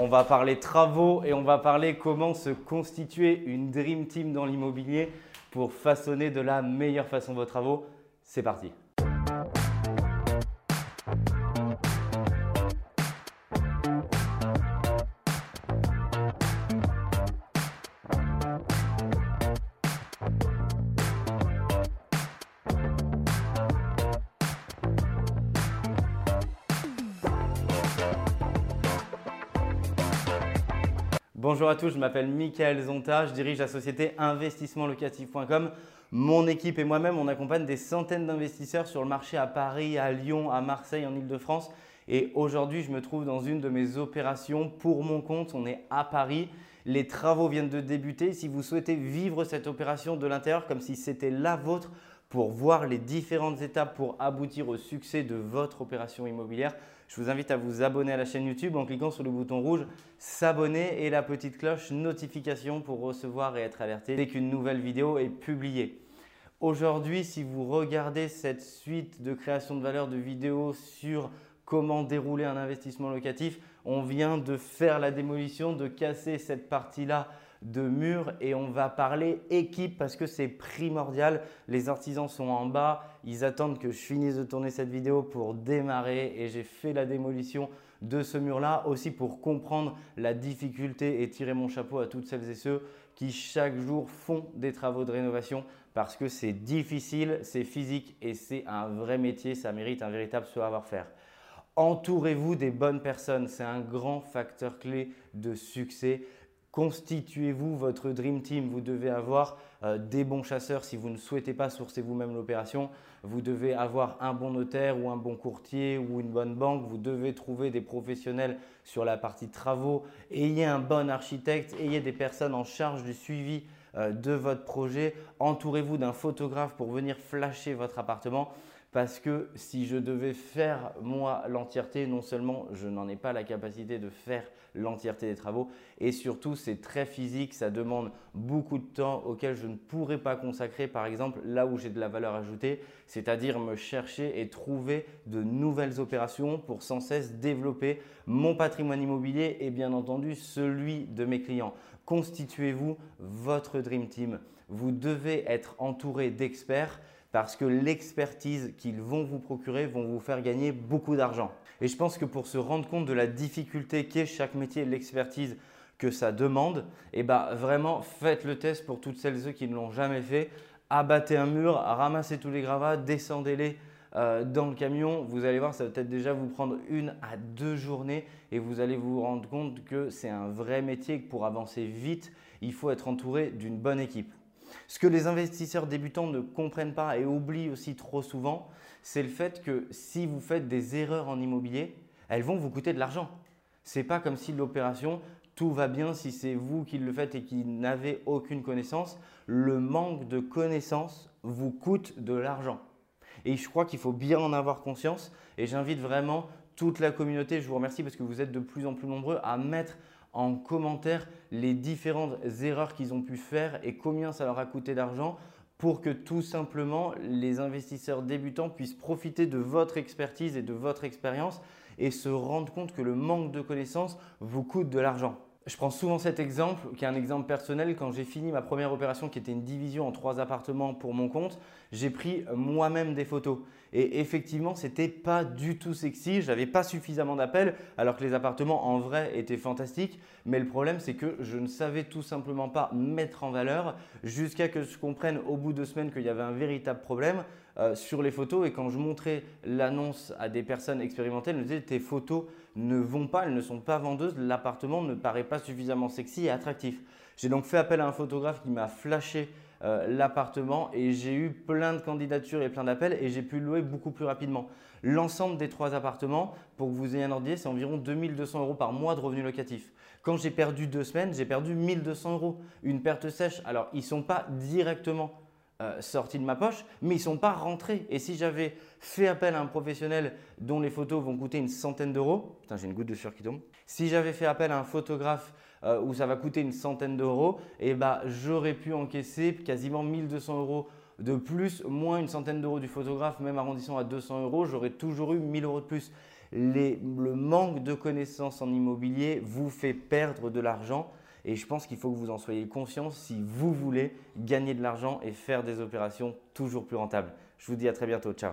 On va parler travaux et on va parler comment se constituer une Dream Team dans l'immobilier pour façonner de la meilleure façon vos travaux. C'est parti Bonjour à tous, je m'appelle Michael Zonta, je dirige la société investissementlocatif.com. Mon équipe et moi-même, on accompagne des centaines d'investisseurs sur le marché à Paris, à Lyon, à Marseille, en Ile-de-France. Et aujourd'hui, je me trouve dans une de mes opérations pour mon compte. On est à Paris. Les travaux viennent de débuter. Si vous souhaitez vivre cette opération de l'intérieur comme si c'était la vôtre, pour voir les différentes étapes pour aboutir au succès de votre opération immobilière, je vous invite à vous abonner à la chaîne YouTube en cliquant sur le bouton rouge s'abonner et la petite cloche notification pour recevoir et être alerté dès qu'une nouvelle vidéo est publiée. Aujourd'hui, si vous regardez cette suite de création de valeur de vidéos sur comment dérouler un investissement locatif, on vient de faire la démolition, de casser cette partie-là de mur et on va parler équipe parce que c'est primordial. Les artisans sont en bas, ils attendent que je finisse de tourner cette vidéo pour démarrer et j'ai fait la démolition de ce mur-là aussi pour comprendre la difficulté et tirer mon chapeau à toutes celles et ceux qui chaque jour font des travaux de rénovation parce que c'est difficile, c'est physique et c'est un vrai métier, ça mérite un véritable savoir-faire. Entourez-vous des bonnes personnes, c'est un grand facteur clé de succès. Constituez-vous votre Dream Team? Vous devez avoir euh, des bons chasseurs si vous ne souhaitez pas sourcer vous-même l'opération. Vous devez avoir un bon notaire ou un bon courtier ou une bonne banque. Vous devez trouver des professionnels sur la partie travaux. Ayez un bon architecte. Ayez des personnes en charge du suivi de votre projet. Entourez-vous d'un photographe pour venir flasher votre appartement parce que si je devais faire moi l'entièreté, non seulement je n'en ai pas la capacité de faire l'entièreté des travaux, et surtout c'est très physique, ça demande beaucoup de temps auquel je ne pourrais pas consacrer par exemple là où j'ai de la valeur ajoutée, c'est-à-dire me chercher et trouver de nouvelles opérations pour sans cesse développer mon patrimoine immobilier et bien entendu celui de mes clients. Constituez-vous votre Dream Team. Vous devez être entouré d'experts parce que l'expertise qu'ils vont vous procurer vont vous faire gagner beaucoup d'argent. Et je pense que pour se rendre compte de la difficulté qu'est chaque métier, l'expertise que ça demande, eh ben vraiment faites le test pour toutes celles et ceux qui ne l'ont jamais fait. Abattez un mur, ramassez tous les gravats, descendez-les euh, dans le camion. Vous allez voir, ça va peut-être déjà vous prendre une à deux journées et vous allez vous rendre compte que c'est un vrai métier que pour avancer vite, il faut être entouré d'une bonne équipe. Ce que les investisseurs débutants ne comprennent pas et oublient aussi trop souvent, c'est le fait que si vous faites des erreurs en immobilier, elles vont vous coûter de l'argent. Ce n'est pas comme si l'opération, tout va bien si c'est vous qui le faites et qui n'avez aucune connaissance. Le manque de connaissance vous coûte de l'argent. Et je crois qu'il faut bien en avoir conscience. Et j'invite vraiment toute la communauté, je vous remercie parce que vous êtes de plus en plus nombreux à mettre en commentaire les différentes erreurs qu'ils ont pu faire et combien ça leur a coûté d'argent pour que tout simplement les investisseurs débutants puissent profiter de votre expertise et de votre expérience et se rendre compte que le manque de connaissances vous coûte de l'argent. Je prends souvent cet exemple, qui est un exemple personnel. Quand j'ai fini ma première opération, qui était une division en trois appartements pour mon compte, j'ai pris moi-même des photos. Et effectivement, ce n'était pas du tout sexy. Je n'avais pas suffisamment d'appels, alors que les appartements en vrai étaient fantastiques. Mais le problème, c'est que je ne savais tout simplement pas mettre en valeur jusqu'à que je comprenne au bout de semaines qu'il y avait un véritable problème. Euh, sur les photos et quand je montrais l'annonce à des personnes expérimentées, elles me disaient tes photos ne vont pas, elles ne sont pas vendeuses, l'appartement ne paraît pas suffisamment sexy et attractif. J'ai donc fait appel à un photographe qui m'a flashé euh, l'appartement et j'ai eu plein de candidatures et plein d'appels et j'ai pu louer beaucoup plus rapidement. L'ensemble des trois appartements, pour que vous ayez un ordre c'est environ 2200 euros par mois de revenus locatifs. Quand j'ai perdu deux semaines, j'ai perdu 1200 euros. Une perte sèche. Alors, ils ne sont pas directement euh, sortis de ma poche, mais ils ne sont pas rentrés. Et si j'avais fait appel à un professionnel dont les photos vont coûter une centaine d'euros, putain j'ai une goutte de sueur qui tombe, si j'avais fait appel à un photographe euh, où ça va coûter une centaine d'euros, et eh bah, j'aurais pu encaisser quasiment 1200 euros de plus, moins une centaine d'euros du photographe, même arrondissant à 200 euros, j'aurais toujours eu 1000 euros de plus. le manque de connaissances en immobilier vous fait perdre de l'argent. Et je pense qu'il faut que vous en soyez conscient si vous voulez gagner de l'argent et faire des opérations toujours plus rentables. Je vous dis à très bientôt. Ciao